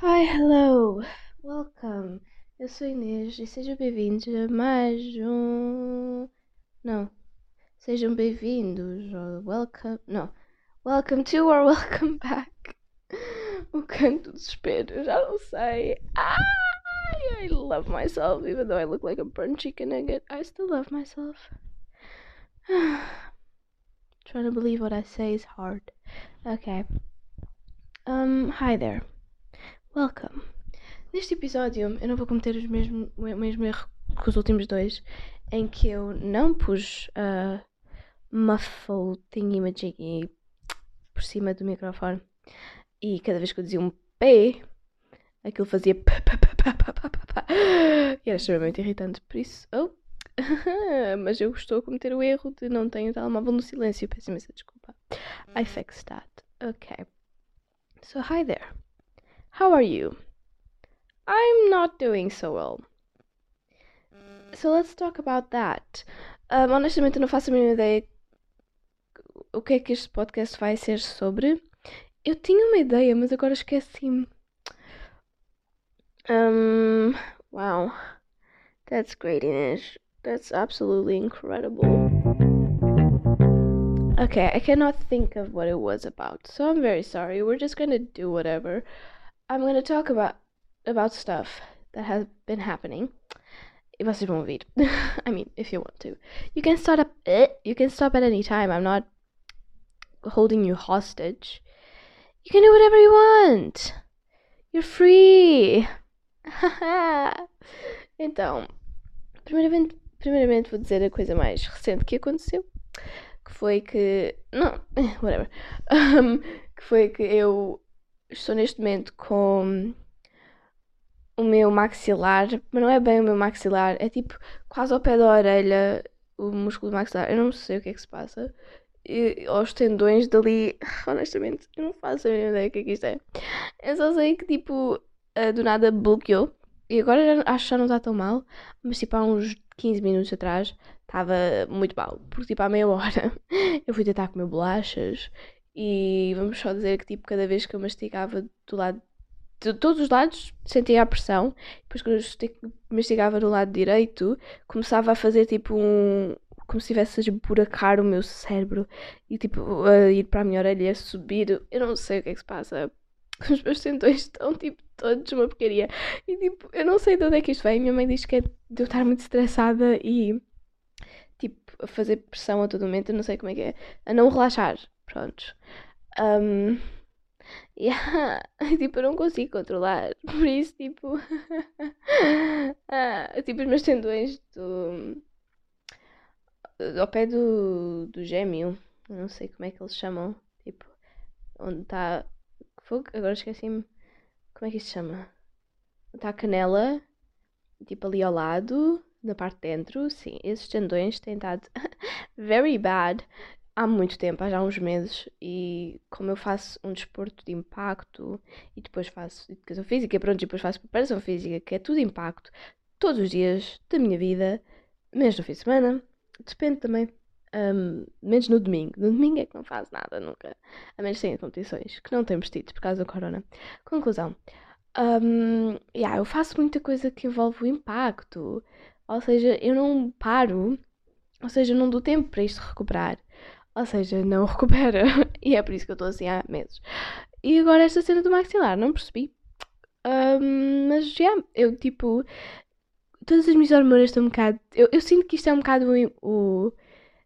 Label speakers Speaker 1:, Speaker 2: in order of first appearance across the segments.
Speaker 1: Hi, hello, welcome. Eu sou Inês e sejam bem-vindos a mais um. Não, sejam bem-vindos ou welcome. Não, welcome to or welcome back. O canto do desespero, já não sei. Ai, I love myself, even though I look like a burnt chicken nugget. I still love myself. Trying to believe what I say is hard. Okay. Um, hi there. Welcome. Neste episódio eu não vou cometer os mesmo, o mesmo erro que os últimos dois, em que eu não pus uh, a muffle thingy majiggy por cima do microfone e cada vez que eu dizia um P, aquilo fazia p, p, p, p, p, p, p, p. e era extremamente irritante, por isso. Oh. Mas eu estou a cometer o erro de não ter o telemóvel no silêncio. Peço imensa desculpa. I fixed that. Ok. So, hi there. How are you? I'm not doing so well. So, let's talk about that. Um, honestamente, não faço a mínima ideia o que é que este podcast vai ser sobre. Eu tinha uma ideia, mas agora esqueci-me. Um, wow. That's great, Inês. That's absolutely incredible. Okay, I cannot think of what it was about, so I'm very sorry. We're just gonna do whatever. I'm gonna talk about about stuff that has been happening. E vocês vão ouvir. I mean, if you want to. You can start up eh, you can stop at any time. I'm not holding you hostage. You can do whatever you want. You're free. então, primeiramente, primeiramente vou dizer a coisa mais recente que aconteceu, que foi que não, whatever, um, que foi que eu estou neste momento com o meu maxilar, mas não é bem o meu maxilar, é tipo quase ao pé da orelha, o músculo do maxilar. Eu não sei o que é que se passa. E, aos tendões dali, honestamente, eu não faço a mínima ideia o que é que isto é. Eu só sei que tipo, do nada bloqueou. E agora acho que já não está tão mal, mas tipo há uns 15 minutos atrás estava muito mal. Porque tipo há meia hora eu fui tentar comer bolachas e vamos só dizer que tipo cada vez que eu mastigava do lado de todos os lados sentia a pressão. Depois quando eu mastigava do lado direito começava a fazer tipo um, como se estivesse a esburacar o meu cérebro e tipo a ir para a minha orelha a subir. Eu não sei o que é que se passa. Os meus tendões estão tipo todos uma porcaria. E tipo, eu não sei de onde é que isto vem. Minha mãe diz que é de eu estar muito estressada e tipo a fazer pressão a todo momento. Eu não sei como é que é. A não relaxar. Pronto. Um, yeah. tipo, eu não consigo controlar. Por isso, tipo. ah, tipo, os meus tendões do ao pé do, do gêmeo, não sei como é que eles chamam, tipo, onde está. Agora esqueci-me. Como é que isto se chama? Está a canela, tipo ali ao lado, na parte de dentro, sim, esses tendões têm estado very bad há muito tempo, há já uns meses, e como eu faço um desporto de impacto e depois faço educação física, pronto, e depois faço preparação física, que é tudo impacto, todos os dias da minha vida, mesmo no fim de semana, Depende também. Um, menos no domingo. No domingo é que não faço nada, nunca. A menos sem competições, que não temos tido por causa do corona. Conclusão. Um, yeah, eu faço muita coisa que envolve o impacto. Ou seja, eu não paro. Ou seja, não dou tempo para isto recuperar. Ou seja, não recupera. e é por isso que eu estou assim há meses. E agora esta cena do maxilar, não percebi. Um, mas já, yeah, eu tipo, todas as minhas hormonas estão um bocado. Eu, eu sinto que isto é um bocado o, o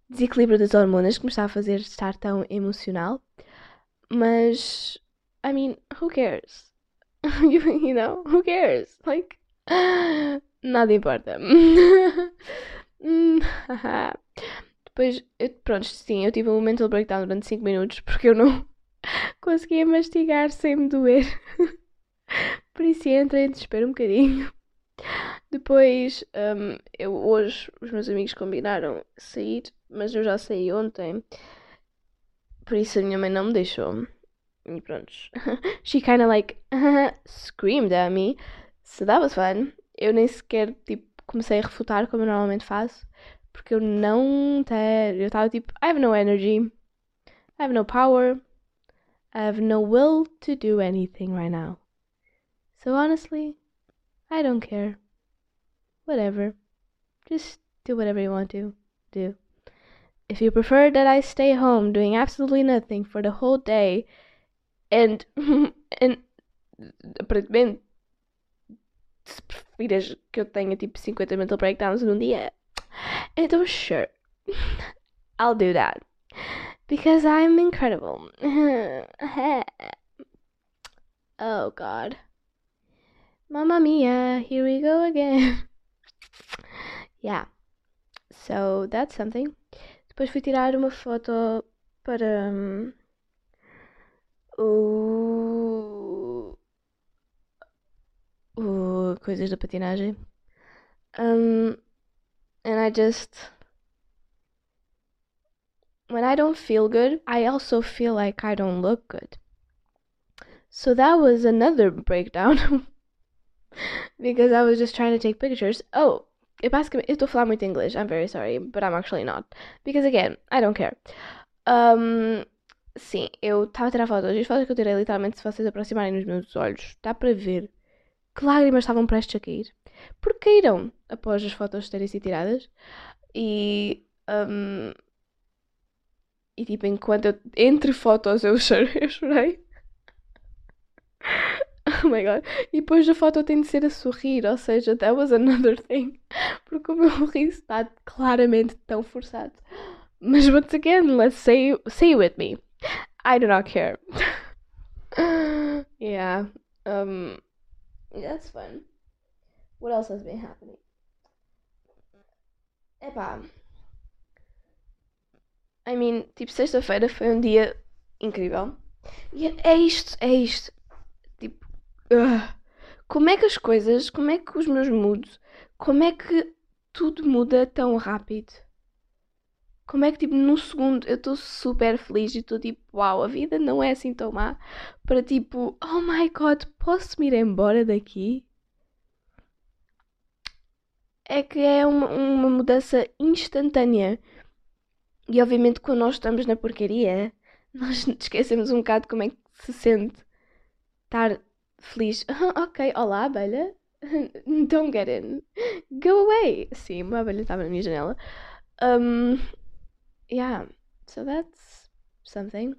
Speaker 1: desequilíbrio das hormonas que me está a fazer estar tão emocional. Mas, I mean, who cares? you, know, who cares? Like, nada importa. Depois, eu, pronto, sim, eu tive um mental breakdown durante 5 minutos porque eu não conseguia mastigar sem me doer. Por isso entrei em desespero um bocadinho. Depois, um, eu hoje, os meus amigos combinaram sair, mas eu já saí ontem. Por isso a minha mãe não me deixou. E pronto. She kinda like screamed at me. So that was fun. Eu nem sequer, tipo, comecei a refutar como eu normalmente faço. Porque eu não tenho. Eu tipo, I have no energy. I have no power. I have no will to do anything right now. So honestly, I don't care. Whatever. Just do whatever you want to do. If you prefer that I stay home doing absolutely nothing for the whole day and and aparentemente se preferires que eu tenha tipo 50 mental breakdowns num dia, então sure. I'll do that. Because I'm incredible. oh god. Mamma mia, here we go again. yeah. So that's something. Depois fui tirar uma foto para um, o, o coisas da patinagem. Um, and I just when I don't feel good, I also feel like I don't look good. So that was another breakdown because I was just trying to take pictures. Oh, eu basicamente estou a falar muito inglês. I'm very sorry, but I'm actually not. Because again, I don't care. Um, sim, eu estava a tirar fotos. As fotos que eu tirei, literalmente, se vocês aproximarem nos meus olhos, dá para ver que lágrimas estavam prestes a cair. Porque caíram após as fotos terem sido tiradas. E. Um, e tipo, enquanto eu, entre fotos eu chorei, eu chorei. Oh my god. E depois a foto tem de ser a sorrir, ou seja, that was another thing. Porque o meu riso está claramente tão forçado. Mas once again, let's say, say with me. I do not care. yeah. Um, that's fun. What else has been happening? Epá. I mean, tipo, sexta-feira foi um dia incrível. E é isto, é isto. Tipo, uh, como é que as coisas, como é que os meus moods, como é que tudo muda tão rápido? Como é que, tipo, num segundo eu estou super feliz e estou tipo, uau, a vida não é assim tão má. Para tipo, oh my god, posso me ir embora daqui? É que é uma, uma mudança instantânea. E obviamente quando nós estamos na porcaria, nós esquecemos um bocado como é que se sente estar feliz. ok, olá, abelha. Don't get in. Go away. Sim, uma abelha estava na minha janela. Um, yeah, so that's something.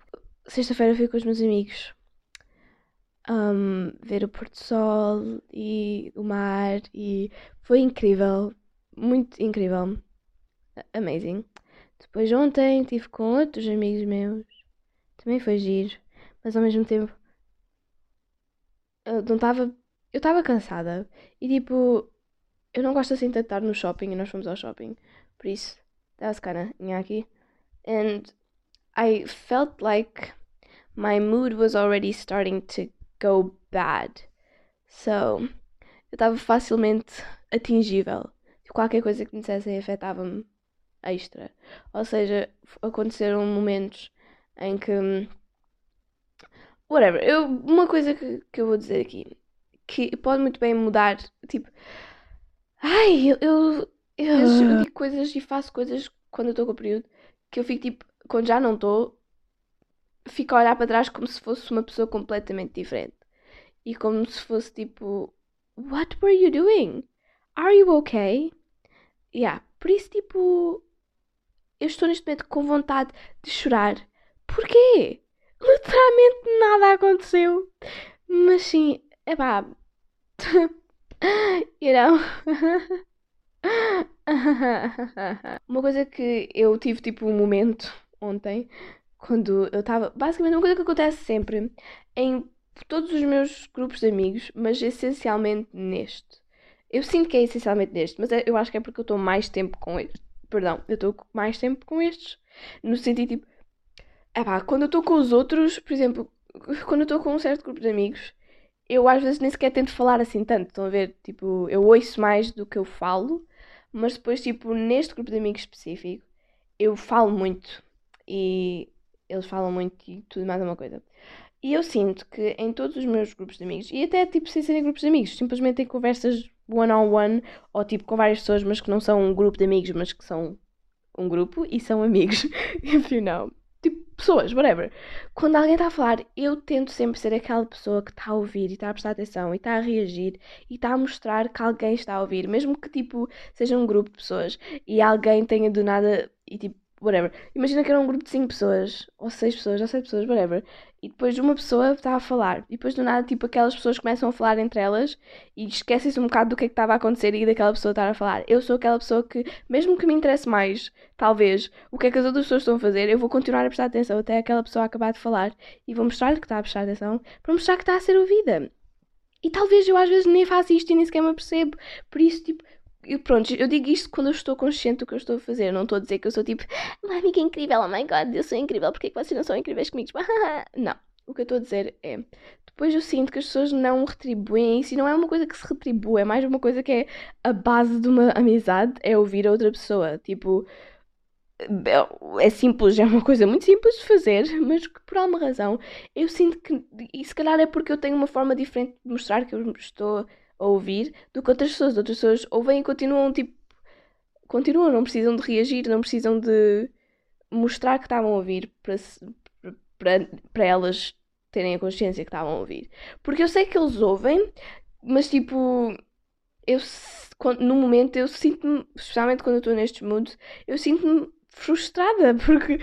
Speaker 1: Sexta-feira fui com os meus amigos um, ver o pôr do sol e o mar e foi incrível, muito incrível, amazing. Depois ontem estive com outros amigos meus, também foi giro, mas ao mesmo tempo eu não estava, eu estava cansada e tipo, eu não gosto assim de estar no shopping e nós fomos ao shopping, por isso, that was kinda aqui. And I felt like my mood was already starting to go bad. So, eu estava facilmente atingível. Qualquer coisa que me dissessem afetava-me extra. Ou seja, aconteceram momentos em que. Whatever. Eu, uma coisa que, que eu vou dizer aqui. Que pode muito bem mudar. Tipo. Ai, eu. Eu, eu, eu digo coisas e faço coisas quando eu estou com o período. Que eu fico tipo. Quando já não estou. Fico a olhar para trás como se fosse uma pessoa completamente diferente. E como se fosse tipo. What were you doing? Are you okay? Yeah. Por isso, tipo eu estou neste momento com vontade de chorar. Porquê? Literalmente nada aconteceu. Mas sim, é pá. you know? uma coisa que eu tive tipo um momento ontem, quando eu estava. Basicamente, uma coisa que acontece sempre em todos os meus grupos de amigos, mas essencialmente neste. Eu sinto que é essencialmente neste, mas é, eu acho que é porque eu estou mais tempo com este Perdão, eu estou mais tempo com estes. No sentido tipo. Epá, quando eu estou com os outros, por exemplo, quando eu estou com um certo grupo de amigos, eu às vezes nem sequer tento falar assim tanto. Estão a ver? Tipo, eu ouço mais do que eu falo, mas depois, tipo, neste grupo de amigos específico, eu falo muito e eles falam muito e tudo mais uma coisa. E eu sinto que em todos os meus grupos de amigos, e até tipo sem serem grupos de amigos, simplesmente em conversas one-on-one, ou tipo com várias pessoas, mas que não são um grupo de amigos, mas que são um grupo e são amigos. Tipo, pessoas, whatever. Quando alguém está a falar, eu tento sempre ser aquela pessoa que está a ouvir e está a prestar atenção e está a reagir e está a mostrar que alguém está a ouvir, mesmo que tipo seja um grupo de pessoas e alguém tenha do nada e tipo whatever. Imagina que era um grupo de 5 pessoas, ou 6 pessoas, ou 7 pessoas, whatever. E depois uma pessoa está a falar. E depois do nada, tipo, aquelas pessoas começam a falar entre elas e esquecem-se um bocado do que é que estava a acontecer e daquela pessoa estar a falar. Eu sou aquela pessoa que, mesmo que me interesse mais, talvez, o que é que as outras pessoas estão a fazer, eu vou continuar a prestar atenção até aquela pessoa acabar de falar e vou mostrar-lhe que está a prestar atenção para mostrar que está a ser ouvida. E talvez eu às vezes nem faça isto e nem sequer me percebo. Por isso, tipo, eu, pronto, eu digo isto quando eu estou consciente do que eu estou a fazer. Eu não estou a dizer que eu sou tipo, uma amiga incrível, oh my god, eu sou incrível, porque é que vocês não são incríveis comigo? Não. O que eu estou a dizer é, depois eu sinto que as pessoas não retribuem isso e não é uma coisa que se retribui, é mais uma coisa que é a base de uma amizade, é ouvir a outra pessoa. Tipo, é, é simples, é uma coisa muito simples de fazer, mas que por alguma razão eu sinto que, e se calhar é porque eu tenho uma forma diferente de mostrar que eu estou a ouvir do que outras pessoas. Outras pessoas ouvem e continuam, tipo, continuam, não precisam de reagir, não precisam de mostrar que estavam a ouvir para, para, para elas terem a consciência que estavam a ouvir. Porque eu sei que eles ouvem, mas tipo, eu no momento eu sinto-me, especialmente quando eu estou nestes moods, eu sinto-me frustrada, porque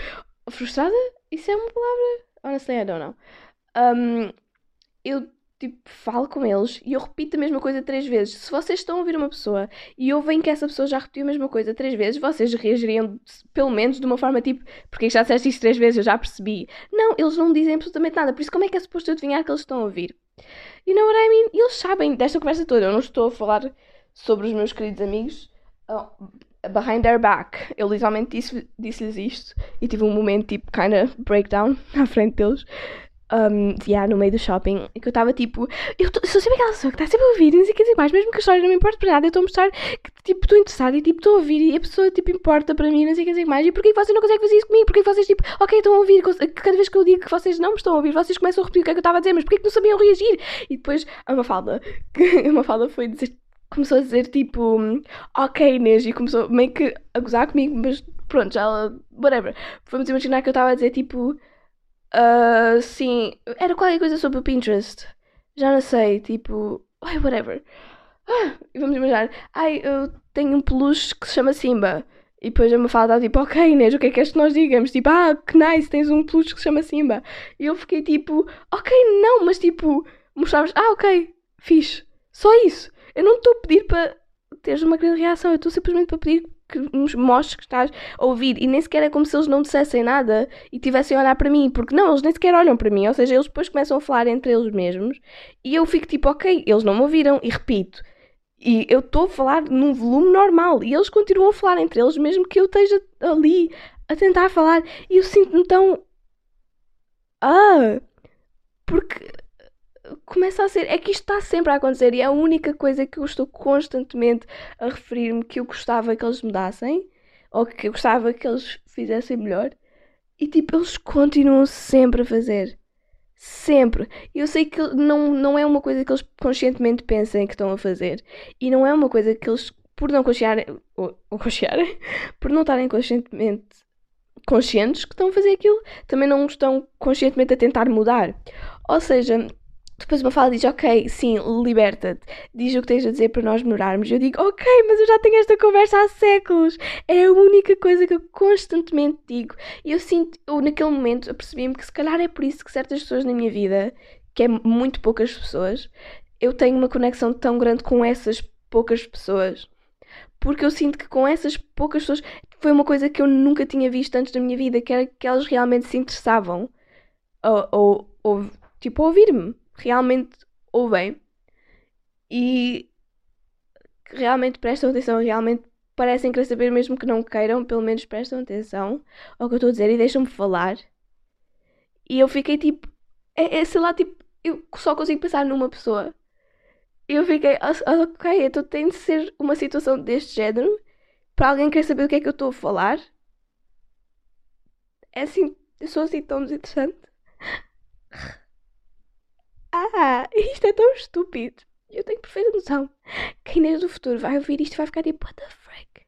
Speaker 1: frustrada? Isso é uma palavra? Honestly, I don't know. Um, eu tipo, falo com eles e eu repito a mesma coisa três vezes. Se vocês estão a ouvir uma pessoa e ouvem que essa pessoa já repetiu a mesma coisa três vezes, vocês reagiriam pelo menos de uma forma tipo, porque já disseste isto três vezes, eu já percebi. Não, eles não dizem absolutamente nada, por isso como é que é suposto eu adivinhar que eles estão a ouvir? You know what I mean? Eles sabem desta conversa toda, eu não estou a falar sobre os meus queridos amigos. Oh, behind their back. Eu literalmente disse-lhes disse isto e tive um momento tipo, kinda breakdown à frente deles um, yeah, no meio do shopping, que eu estava tipo, eu, tô, sou sempre aquela pessoa que está sempre a ouvir não sei o que dizer mais, mesmo que a história não me importe para nada, eu estou a mostrar que tipo estou interessada e tipo estou a ouvir e a pessoa tipo importa para mim, não sei o que dizer mais, e porquê vocês não conseguem fazer isso comigo? Porquê vocês tipo, ok, estão a ouvir, cada vez que eu digo que vocês não me estão a ouvir, vocês começam a repetir o que é que eu estava a dizer, mas porquê que não sabiam reagir? E depois a Mafalda, a Mafalda foi dizer, começou a dizer tipo, ok Inês, e começou meio que a gozar comigo, mas pronto, já whatever. Vamos imaginar que eu estava a dizer tipo Uh, sim, era qualquer coisa sobre o Pinterest. Já não sei, tipo. Ai, whatever. Ah, vamos imaginar. Ai, eu tenho um peluche que se chama Simba. E depois a Mafalda estava tipo, ok Inês, o que é que és que nós digamos? Tipo, ah, que nice, tens um peluche que se chama Simba. E eu fiquei tipo, ok, não, mas tipo, mostravas, ah, ok, fixe. Só isso. Eu não estou a pedir para teres uma grande reação, eu estou simplesmente para pedir que nos mostres que estás a ouvir e nem sequer é como se eles não dissessem nada e tivessem a olhar para mim, porque não, eles nem sequer olham para mim, ou seja, eles depois começam a falar entre eles mesmos e eu fico tipo, ok, eles não me ouviram e repito. E eu estou a falar num volume normal e eles continuam a falar entre eles, mesmo que eu esteja ali a tentar falar. E eu sinto-me tão. Ah! Porque começa a ser. É que isto está sempre a acontecer e é a única coisa que eu estou constantemente a referir-me que eu gostava que eles mudassem ou que eu gostava que eles fizessem melhor. E tipo, eles continuam sempre a fazer. Sempre. Eu sei que não, não é uma coisa que eles conscientemente pensem que estão a fazer. E não é uma coisa que eles, por não consciarem, ou, ou por não estarem conscientemente conscientes que estão a fazer aquilo, também não estão conscientemente a tentar mudar. Ou seja, depois uma fala diz, ok, sim, liberta-te. Diz o que tens a dizer para nós melhorarmos. Eu digo, ok, mas eu já tenho esta conversa há séculos. É a única coisa que eu constantemente digo. E eu sinto, eu naquele momento, apercebi-me que se calhar é por isso que certas pessoas na minha vida, que é muito poucas pessoas, eu tenho uma conexão tão grande com essas poucas pessoas. Porque eu sinto que com essas poucas pessoas foi uma coisa que eu nunca tinha visto antes da minha vida, que era que elas realmente se interessavam. Ou, ou, ou tipo, ouvir-me realmente ouvem e realmente prestam atenção, realmente parecem querer saber, mesmo que não queiram, pelo menos prestam atenção ao que eu estou a dizer e deixam-me falar. E eu fiquei tipo, é, é, sei lá, tipo, eu só consigo pensar numa pessoa. E eu fiquei, ok, então tem de ser uma situação deste género para alguém querer saber o que é que eu estou a falar. É assim, eu sou assim tão desinteressante. Ah, isto é tão estúpido. Eu tenho perfeita noção que a Inês do futuro vai ouvir isto e vai ficar tipo, what the frick?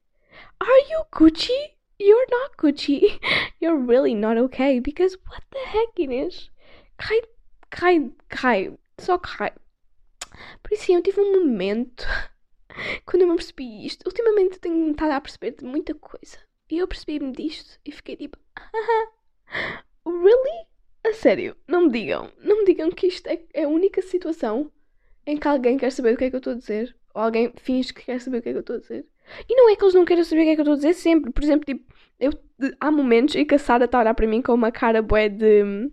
Speaker 1: Are you Gucci? you're not Gucci. You're really not okay. Because what the heck, Inês? Cai, cai, cai. Só cai. Por isso, eu tive um momento quando eu me percebi isto. Ultimamente tenho estado a perceber de muita coisa. E eu percebi-me disto e fiquei tipo, ah, really? A sério, não me digam, não me digam que isto é, é a única situação em que alguém quer saber o que é que eu estou a dizer. Ou alguém finge que quer saber o que é que eu estou a dizer. E não é que eles não queiram saber o que é que eu estou a dizer sempre. Por exemplo, tipo, eu, há momentos em que a Sara está a olhar para mim com uma cara bué de.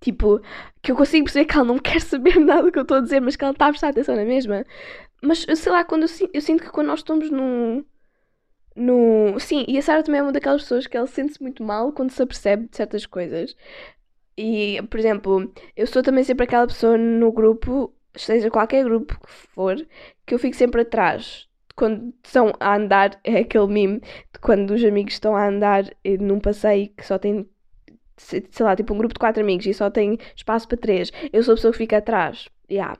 Speaker 1: Tipo, que eu consigo perceber que ela não quer saber nada do que eu estou a dizer, mas que ela está a prestar atenção na mesma. Mas sei lá, quando eu, eu sinto que quando nós estamos num. No... Sim, e a Sara também é uma daquelas pessoas que ela sente-se muito mal quando se apercebe de certas coisas. E, por exemplo, eu sou também sempre aquela pessoa no grupo, seja qualquer grupo que for, que eu fico sempre atrás quando estão a andar, é aquele meme de quando os amigos estão a andar num passeio que só tem, sei lá, tipo um grupo de quatro amigos e só tem espaço para três. Eu sou a pessoa que fica atrás. Yeah.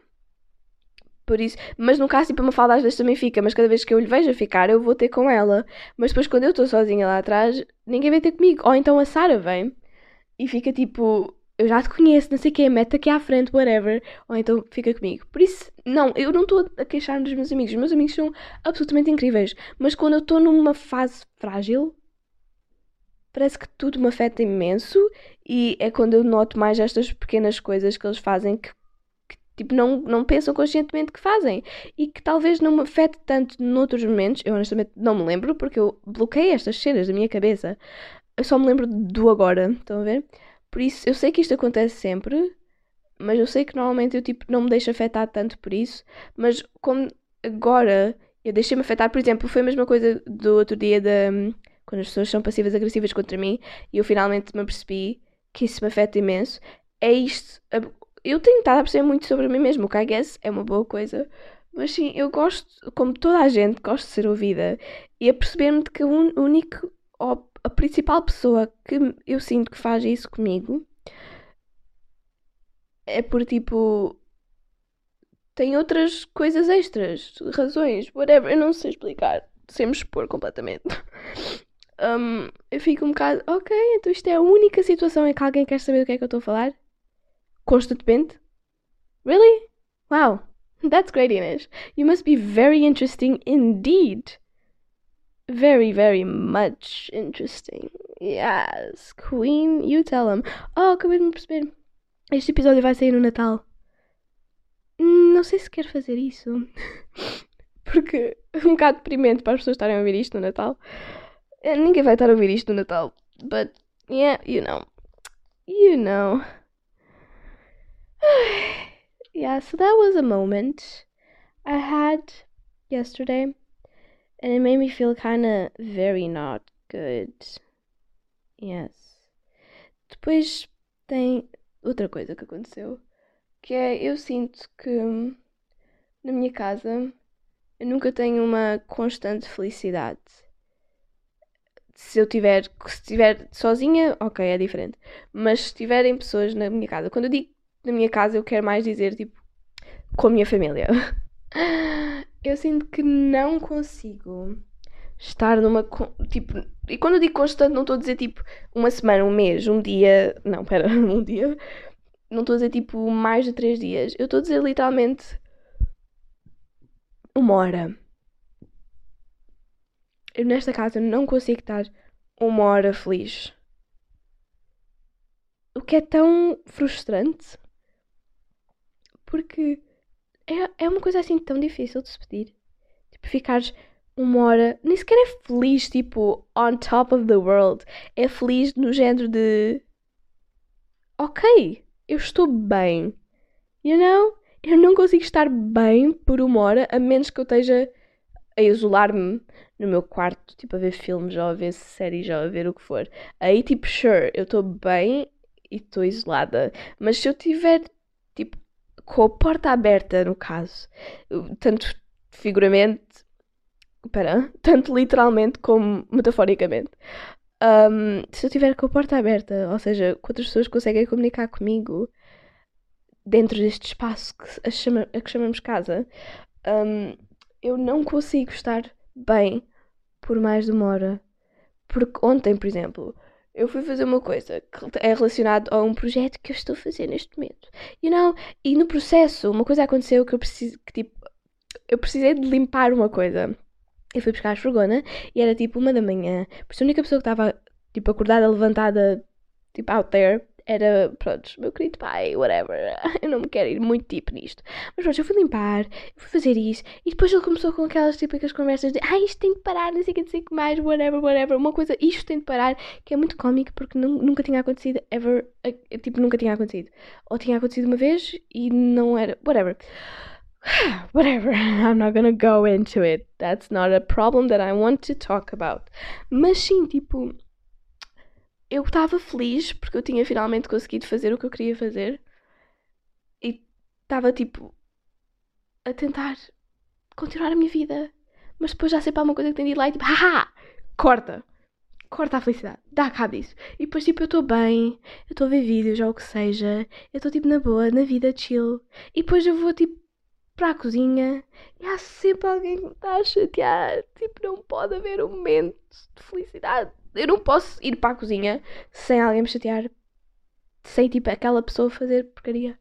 Speaker 1: Por isso, mas no caso, tipo, a Mafalda às vezes também fica, mas cada vez que eu lhe vejo a ficar, eu vou ter com ela. Mas depois, quando eu estou sozinha lá atrás, ninguém vem ter comigo. Ou então a Sara vem e fica tipo, eu já te conheço, não sei o que, mete aqui à frente, whatever, ou então fica comigo. Por isso, não, eu não estou a queixar-me dos meus amigos. Os meus amigos são absolutamente incríveis. Mas quando eu estou numa fase frágil, parece que tudo me afeta imenso e é quando eu noto mais estas pequenas coisas que eles fazem que, que tipo, não, não pensam conscientemente que fazem e que talvez não me afete tanto noutros momentos. Eu honestamente não me lembro porque eu bloqueei estas cenas da minha cabeça. Eu só me lembro do agora, estão a ver? Por isso, eu sei que isto acontece sempre, mas eu sei que normalmente eu tipo não me deixo afetar tanto por isso, mas como agora eu deixei-me afetar, por exemplo, foi a mesma coisa do outro dia da quando as pessoas são passivas agressivas contra mim e eu finalmente me apercebi que isso me afeta imenso. É isto. Eu tenho estado a perceber muito sobre mim mesmo, o que I guess é uma boa coisa. Mas sim, eu gosto, como toda a gente, gosto de ser ouvida e a perceber-me de que o único a principal pessoa que eu sinto que faz isso comigo é por tipo. Tem outras coisas extras, razões, whatever, eu não sei explicar, sem me expor completamente. Um, eu fico um bocado, ok, então isto é a única situação em que alguém quer saber do que é que eu estou a falar? Constantemente? Really? Wow, that's great, Inês. You must be very interesting indeed very, very much interesting. Yes, Queen, you tell him. Oh, acabei de me perceber. Este episódio vai sair no Natal. Não sei se quero fazer isso. Porque é um bocado deprimente para as pessoas estarem a ouvir isto no Natal. Eh, ninguém vai estar a ouvir isto no Natal. But, yeah, you know. You know. yeah, so that was a moment I had yesterday. And it made me feel kind of very not good. Yes. Depois tem outra coisa que aconteceu, que é eu sinto que na minha casa eu nunca tenho uma constante felicidade. Se eu tiver, se estiver sozinha, ok, é diferente. Mas se tiverem pessoas na minha casa, quando eu digo na minha casa, eu quero mais dizer tipo com a minha família. eu sinto que não consigo estar numa. Tipo, e quando eu digo constante, não estou a dizer tipo uma semana, um mês, um dia. Não, pera, um dia. Não estou a dizer tipo mais de três dias. Eu estou a dizer literalmente uma hora. Eu nesta casa não consigo estar uma hora feliz. O que é tão frustrante. Porque é, é uma coisa assim tão difícil de se pedir. Tipo, ficares uma hora. Nem sequer é feliz, tipo, on top of the world. É feliz no género de. Ok, eu estou bem. You know? Eu não consigo estar bem por uma hora, a menos que eu esteja a isolar-me no meu quarto, tipo, a ver filmes, ou a ver séries, ou a ver o que for. Aí, tipo, sure, eu estou bem e estou isolada. Mas se eu tiver, tipo, com a porta aberta, no caso, tanto figuramente, espera, tanto literalmente como metaforicamente. Um, se eu tiver com a porta aberta, ou seja, outras pessoas conseguem comunicar comigo dentro deste espaço que, a, chama, a que chamamos casa, um, eu não consigo estar bem por mais de uma hora. Porque ontem, por exemplo, eu fui fazer uma coisa que é relacionado a um projeto que eu estou a fazer neste momento. You know? E no processo, uma coisa aconteceu que eu preciso, que tipo, eu precisei de limpar uma coisa. Eu fui buscar a esfregona e era tipo uma da manhã. Por isso a única pessoa que estava tipo acordada, levantada, tipo out there, era, pronto, meu querido pai, whatever, eu não me quero ir muito tipo nisto. Mas pronto, eu fui limpar, fui fazer isso, e depois ele começou com aquelas típicas conversas de, ah, isto tem de parar, não sei o que, não sei o que mais, whatever, whatever, uma coisa, isto tem de parar, que é muito cómico porque nunca tinha acontecido, ever, tipo, nunca tinha acontecido. Ou tinha acontecido uma vez e não era, whatever. Whatever, I'm not gonna go into it. That's not a problem that I want to talk about. Mas sim, tipo, eu estava feliz porque eu tinha finalmente conseguido fazer o que eu queria fazer e estava tipo a tentar continuar a minha vida. Mas depois já sei para uma coisa que tem de ir lá e tipo, haha, corta, corta a felicidade, dá cabo disso. E depois tipo, eu estou bem, eu estou a ver vídeos ou o que seja, eu estou tipo na boa, na vida chill. E depois eu vou tipo para a cozinha e há sempre alguém que me está a chatear. Tipo, não pode haver um momento de felicidade eu não posso ir para a cozinha sem alguém me chatear. Sem tipo aquela pessoa fazer porcaria.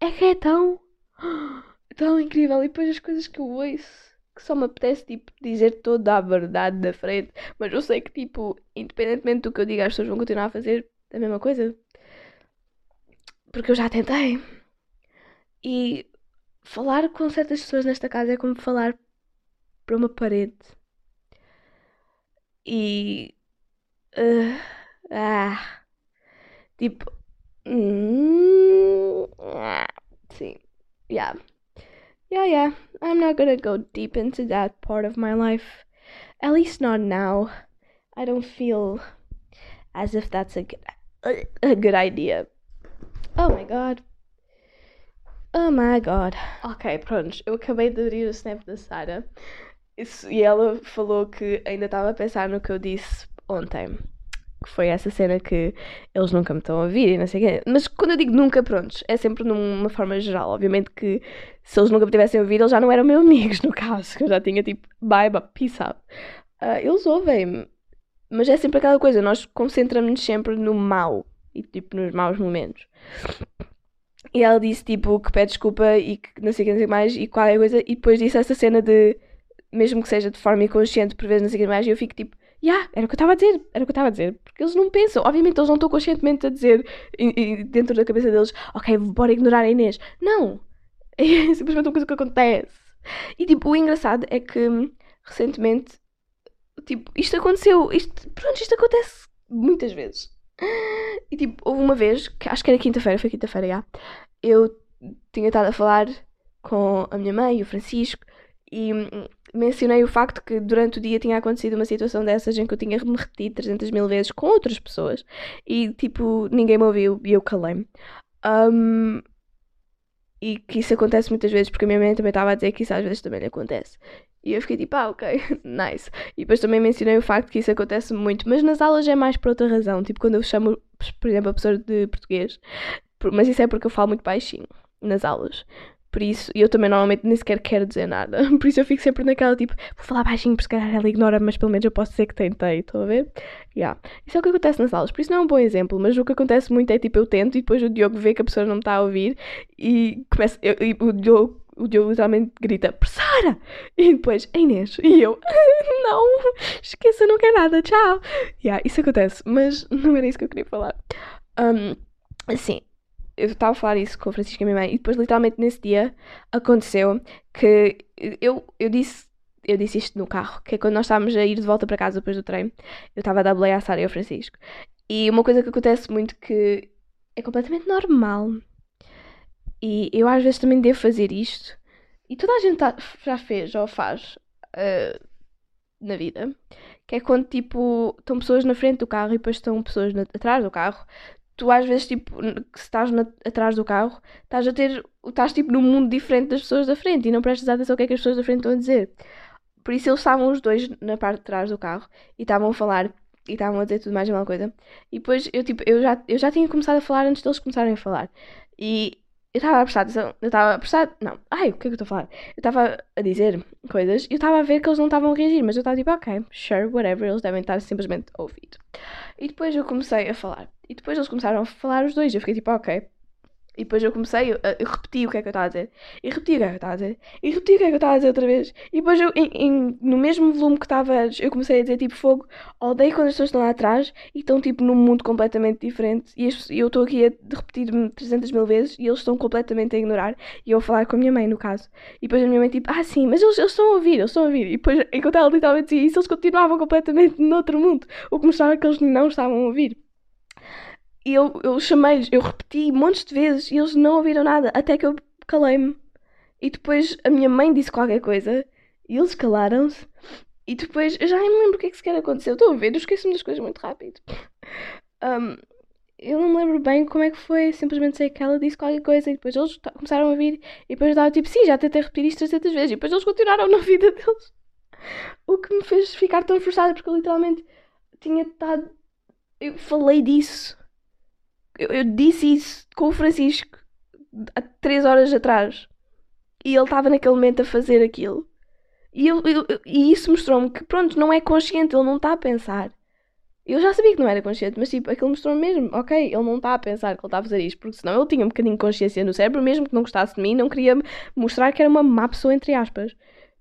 Speaker 1: É que é tão. tão incrível. E depois as coisas que eu ouço que só me apetece tipo dizer toda a verdade da frente. Mas eu sei que tipo, independentemente do que eu diga, as pessoas vão continuar a fazer a mesma coisa. Porque eu já tentei. E falar com certas pessoas nesta casa é como falar para uma parede. E Uh, ah. Tipo. Mm, ah, sim. Yeah. Yeah, yeah. I'm not gonna go deep into that part of my life. At least not now. I don't feel as if that's a good, a good idea. Oh my god. Oh my god. Ok, pronto. Eu acabei de abrir o snap da Sara. E ela falou que ainda estava a pensar no que eu disse ontem. Que foi essa cena que eles nunca me estão a ouvir e não sei o quê. Mas quando eu digo nunca, pronto, é sempre numa forma geral. Obviamente que se eles nunca me tivessem ouvido, eles já não eram meus amigos, no caso. Que eu já tinha tipo, bye, bye peace out. Uh, eles ouvem-me. Mas é sempre aquela coisa, nós concentramos-nos sempre no mal. E tipo, nos maus momentos. E ela disse tipo que pede desculpa e que não sei o que, não sei mais e qualquer coisa. E depois disse essa cena de, mesmo que seja de forma inconsciente, por vezes não sei o que mais, e eu fico tipo, yeah, era o que eu estava a dizer, era o que eu estava a dizer. Porque eles não pensam, obviamente eles não estão conscientemente a dizer e, e dentro da cabeça deles, ok, bora ignorar a Inês. Não! É simplesmente uma coisa que acontece. E tipo, o engraçado é que recentemente, tipo, isto aconteceu, isto, pronto, isto acontece muitas vezes. E tipo, houve uma vez, que acho que era quinta-feira, foi quinta-feira, já, eu tinha estado a falar com a minha mãe e o Francisco e mencionei o facto que durante o dia tinha acontecido uma situação dessas em que eu tinha me repetido 300 mil vezes com outras pessoas e tipo ninguém me ouviu e eu calei-me. Um, e que isso acontece muitas vezes porque a minha mãe também estava a dizer que isso às vezes também lhe acontece. E eu fiquei tipo, ah, ok, nice. E depois também mencionei o facto que isso acontece muito, mas nas aulas é mais por outra razão. Tipo, quando eu chamo, por exemplo, a professora de português, mas isso é porque eu falo muito baixinho nas aulas. Por isso, eu também normalmente nem sequer quero dizer nada. Por isso eu fico sempre naquela tipo, vou falar baixinho porque se calhar ela ignora, mas pelo menos eu posso dizer que tentei, estão a ver? Yeah. Isso é o que acontece nas aulas, por isso não é um bom exemplo, mas o que acontece muito é tipo, eu tento e depois o Diogo vê que a pessoa não me está a ouvir e começa, eu, e o Diogo o Diogo literalmente grita, Professora! E depois, a Inês. E eu, não, esqueça, não quer nada, tchau. Yeah, isso acontece, mas não era isso que eu queria falar. Um, assim, eu estava a falar isso com a Francisca, minha mãe, e depois, literalmente, nesse dia, aconteceu que eu, eu disse. Eu disse isto no carro, que é quando nós estávamos a ir de volta para casa depois do treino, eu estava a dar boleia à Sara e ao Francisco. E uma coisa que acontece muito que é completamente normal. E eu às vezes também devo fazer isto. E toda a gente tá, já fez ou faz uh, na vida. Que é quando tipo estão pessoas na frente do carro e depois estão pessoas na, atrás do carro tu às vezes, tipo, se estás na, atrás do carro, estás a ter, estás tipo num mundo diferente das pessoas da frente e não prestas atenção ao que é que as pessoas da frente estão a dizer. Por isso eles estavam os dois na parte de trás do carro e estavam a falar e estavam a dizer tudo mais uma coisa. E depois eu tipo, eu já, eu já tinha começado a falar antes deles começarem a falar. E eu estava a prestar atenção, eu estava a prestar, não, ai, o que é que eu estou a falar? Eu estava a dizer coisas e eu estava a ver que eles não estavam a reagir, mas eu estava tipo, ok, sure, whatever, eles devem estar simplesmente a ouvir. E depois eu comecei a falar, e depois eles começaram a falar os dois, eu fiquei tipo, ok, e depois eu comecei, a, eu repeti o que é que eu estava a dizer, e repeti o que é que eu estava a dizer, e repeti o que é que eu estava a dizer outra vez. E depois eu, em, em, no mesmo volume que estava eu comecei a dizer tipo fogo, odeio quando as pessoas estão lá atrás e estão tipo num mundo completamente diferente. E eu estou aqui a repetir-me 300 mil vezes e eles estão completamente a ignorar. E eu a falar com a minha mãe, no caso. E depois a minha mãe tipo, ah sim, mas eles, eles estão a ouvir, eles estão a ouvir. E depois, enquanto ela literalmente dizia isso, eles continuavam completamente noutro mundo. O que mostrava que eles não estavam a ouvir. E eu, eu chamei-lhes, eu repeti montes de vezes e eles não ouviram nada, até que eu calei-me. E depois a minha mãe disse qualquer coisa e eles calaram-se. E depois eu já nem me lembro o que é que sequer aconteceu. Estou a ver, eu esqueço-me das coisas muito rápido. Um, eu não me lembro bem como é que foi. Simplesmente sei que ela disse qualquer coisa e depois eles começaram a ouvir. E depois eu estava tipo, sim, já tentei repetir isto 300 vezes. E depois eles continuaram na vida deles. O que me fez ficar tão frustrada porque eu literalmente tinha estado. Eu falei disso eu, eu disse isso com o Francisco há três horas atrás. E ele estava naquele momento a fazer aquilo. E, eu, eu, e isso mostrou-me que, pronto, não é consciente, ele não está a pensar. Eu já sabia que não era consciente, mas tipo, aquilo mostrou-me mesmo, ok, ele não está a pensar que ele está a fazer isto, porque senão ele tinha um bocadinho de consciência no cérebro, mesmo que não gostasse de mim, não queria mostrar que era uma má pessoa, entre aspas.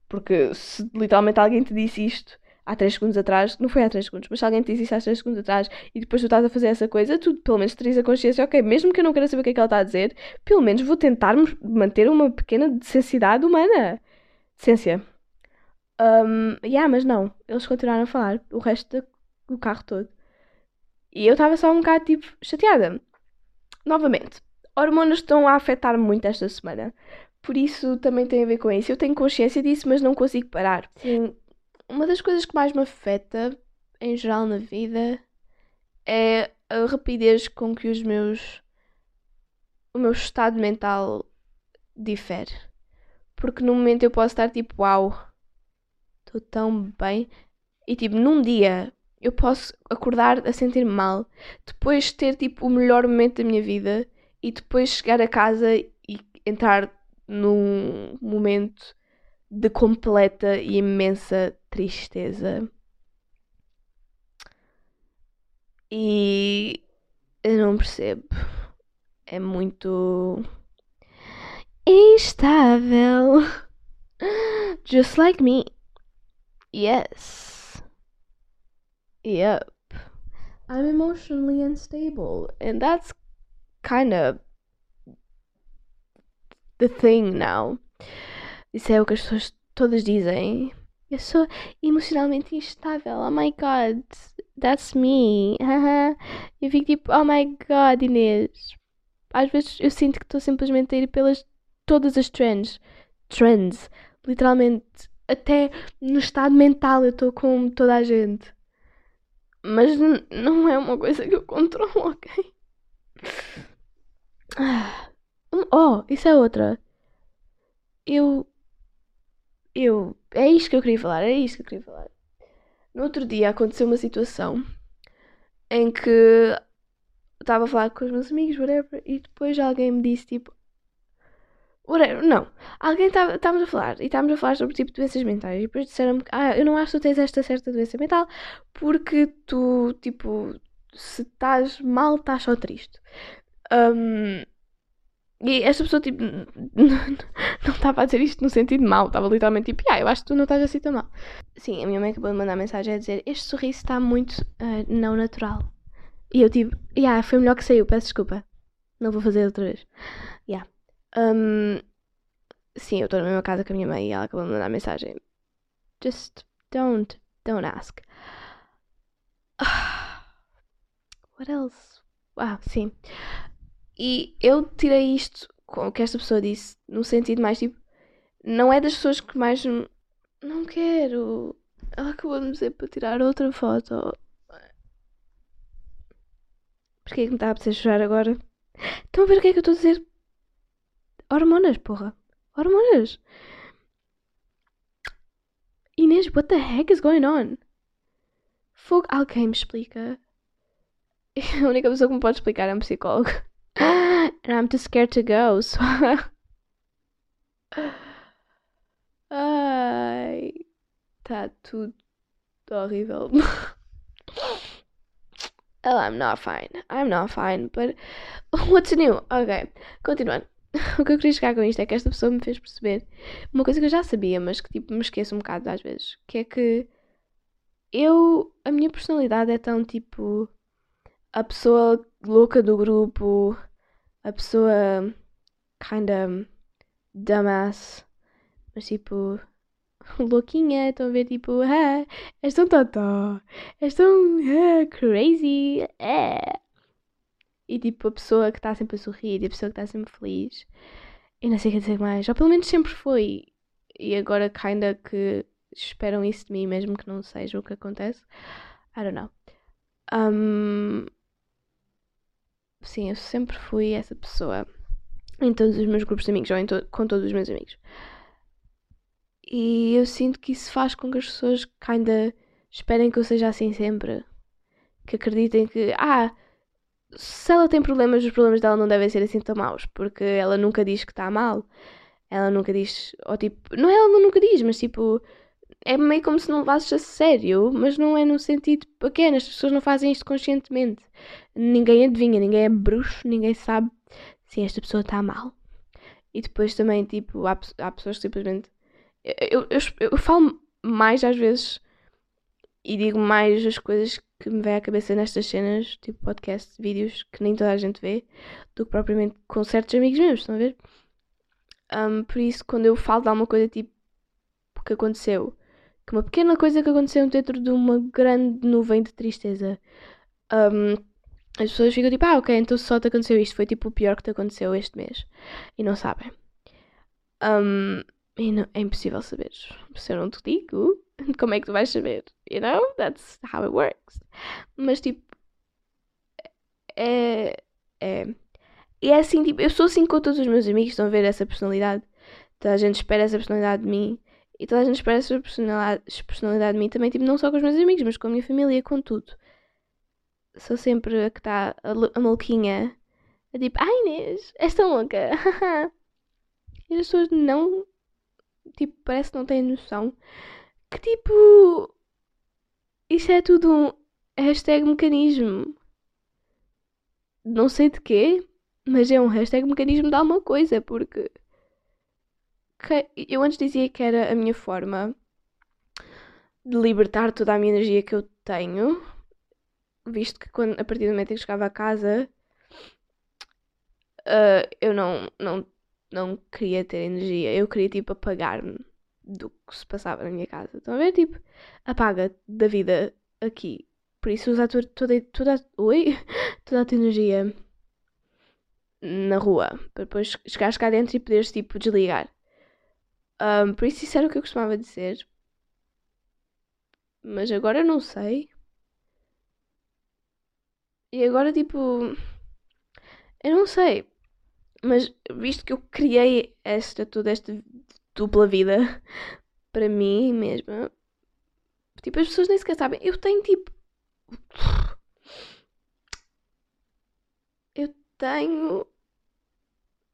Speaker 1: Porque se literalmente alguém te disse isto há 3 segundos atrás, não foi há 3 segundos, mas se alguém te disse isso há 3 segundos atrás e depois tu estás a fazer essa coisa, tu pelo menos terias a consciência, ok, mesmo que eu não queira saber o que é que ela está a dizer, pelo menos vou tentar manter uma pequena sensibilidade humana. Decência. Um, yeah, mas não, eles continuaram a falar o resto do carro todo. E eu estava só um bocado tipo chateada. Novamente, hormonas estão a afetar muito esta semana. Por isso também tem a ver com isso. Eu tenho consciência disso, mas não consigo parar. Sim, uma das coisas que mais me afeta, em geral na vida, é a rapidez com que os meus. o meu estado mental difere. Porque no momento eu posso estar tipo, uau, estou tão bem. E tipo, num dia eu posso acordar a sentir-me mal, depois ter tipo o melhor momento da minha vida e depois chegar a casa e entrar num momento de completa e imensa tristeza. E eu não percebo. É muito instável. Just like me. Yes. Yep. I'm emotionally unstable. And that's kind of the thing now. Isso é o que as pessoas todas dizem. Eu sou emocionalmente instável. Oh my god, that's me. eu fico tipo, oh my god, Inês. Às vezes eu sinto que estou simplesmente a ir pelas todas as trends. Trends. Literalmente. Até no estado mental eu estou com toda a gente. Mas não é uma coisa que eu controlo, ok? Oh, isso é outra. Eu eu. É isto que eu queria falar, é isto que eu queria falar. No outro dia aconteceu uma situação em que estava a falar com os meus amigos, whatever, e depois alguém me disse tipo. Whatever, não. Alguém estávamos a falar e estávamos a falar sobre tipo doenças mentais e depois disseram-me que ah, eu não acho que tu tens esta certa doença mental porque tu, tipo, se estás mal, estás só triste. Um, e esta pessoa, tipo, não estava a dizer isto no sentido mau, estava literalmente tipo, ah, eu acho que tu não estás assim tão mal. Sim, a minha mãe acabou de mandar mensagem a dizer: Este sorriso está muito uh, não natural. E eu, tipo, yeah, foi melhor que saiu, peço desculpa. Não vou fazer outra vez. Yeah. Um, sim, eu estou na mesma casa com a minha mãe e ela acabou de mandar mensagem. Just don't, don't ask. What else? Ah, sim. E eu tirei isto com o que esta pessoa disse, no sentido mais tipo, não é das pessoas que mais. Não quero. Ela acabou de me dizer para tirar outra foto. Porquê é que me está a precisar chorar agora? Estão a ver o que é que eu estou a dizer? Hormonas, porra. Hormonas. Inês, what the heck is going on? Fogo, alguém me explica. A única pessoa que me pode explicar é um psicólogo. and I'm too scared to go, so. Ai, tá tudo horrível. oh, I'm not fine. I'm not fine, but what's new? Ok, continuando. O que eu queria chegar com isto é que esta pessoa me fez perceber uma coisa que eu já sabia, mas que tipo me esqueço um bocado às vezes, que é que eu, a minha personalidade é tão tipo a pessoa louca do grupo, a pessoa kinda dumbass, mas tipo louquinha, estão a ver tipo, ah, és tão totó, és tão ah, crazy, é. E tipo a pessoa que está sempre a sorrir, a pessoa que está sempre feliz, e não sei o que dizer mais, ou pelo menos sempre foi, e agora kinda que esperam isso de mim, mesmo que não seja o que acontece. I don't know. Um, sim, eu sempre fui essa pessoa em todos os meus grupos de amigos, ou to com todos os meus amigos. E eu sinto que isso faz com que as pessoas ainda esperem que eu seja assim sempre. Que acreditem que, ah, se ela tem problemas, os problemas dela não devem ser assim tão maus, porque ela nunca diz que está mal. Ela nunca diz, ou tipo, não é ela nunca diz, mas tipo, é meio como se não levasses a sério, mas não é no sentido pequeno. As pessoas não fazem isto conscientemente. Ninguém adivinha, ninguém é bruxo, ninguém sabe se esta pessoa está mal. E depois também, tipo, há, há pessoas que simplesmente. Eu, eu, eu, eu falo mais às vezes e digo mais as coisas que me vêm à cabeça nestas cenas, tipo podcast, vídeos que nem toda a gente vê, do que propriamente com certos amigos meus, estão a ver? Um, por isso, quando eu falo de alguma coisa tipo que aconteceu que uma pequena coisa que aconteceu dentro de uma grande nuvem de tristeza. Um, as pessoas ficam tipo, ah, ok, então só te aconteceu isto, foi tipo o pior que te aconteceu este mês. E não sabem. Um, e não, é impossível saber. Se eu não te digo, como é que tu vais saber? You know? That's how it works. Mas tipo, é. É. E é assim, tipo, eu sou assim com todos os meus amigos, estão a ver essa personalidade. Então a gente espera essa personalidade de mim. E toda a gente espera essa personalidade, personalidade de mim também, tipo, não só com os meus amigos, mas com a minha família, com tudo. Sou sempre a que está a, a maluquinha. A tipo, ai Inês, és tão louca. e as pessoas não. Tipo, parece que não têm noção. Que tipo. Isto é tudo um hashtag mecanismo. Não sei de quê, mas é um hashtag mecanismo de alguma coisa, porque que eu antes dizia que era a minha forma de libertar toda a minha energia que eu tenho, visto que quando, a partir do momento em que chegava a casa uh, eu não, não, não queria ter energia, eu queria tipo apagar-me do que se passava na minha casa. Estão a ver? Tipo, apaga da vida aqui. Por isso usa toda, toda, toda, oi? toda a tua energia na rua. Para depois chegares cá dentro e poderes tipo desligar. Um, por isso isso era o que eu costumava dizer. Mas agora eu não sei. E agora tipo. Eu não sei. Mas visto que eu criei esta toda esta dupla vida para mim mesma. Tipo, as pessoas nem sequer sabem. Eu tenho tipo. Eu tenho.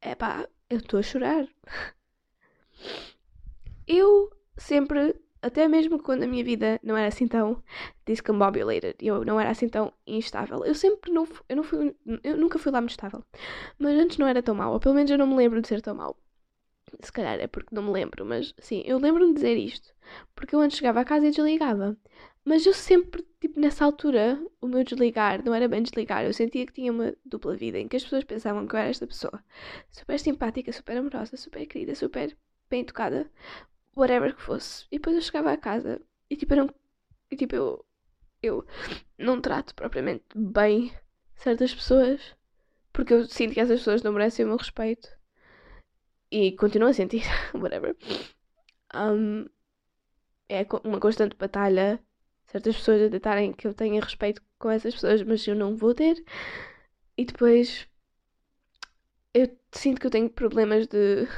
Speaker 1: Epá, eu estou a chorar. eu sempre, até mesmo quando a minha vida não era assim tão discombobulated, eu não era assim tão instável, eu sempre não, eu não fui, eu nunca fui lá muito estável, mas antes não era tão mal, ou pelo menos eu não me lembro de ser tão mal. Se calhar é porque não me lembro, mas sim, eu lembro-me de dizer isto, porque eu antes chegava a casa e desligava. Mas eu sempre, tipo, nessa altura, o meu desligar não era bem desligar. Eu sentia que tinha uma dupla vida em que as pessoas pensavam que eu era esta pessoa super simpática, super amorosa, super querida, super bem educada, whatever que fosse. E depois eu chegava a casa e tipo, eu não. E, tipo, eu. Eu não trato propriamente bem certas pessoas porque eu sinto que essas pessoas não merecem o meu respeito e continuo a sentir, whatever. Um, é uma constante batalha certas pessoas a tentarem que eu tenha respeito com essas pessoas, mas eu não vou ter. E depois eu sinto que eu tenho problemas de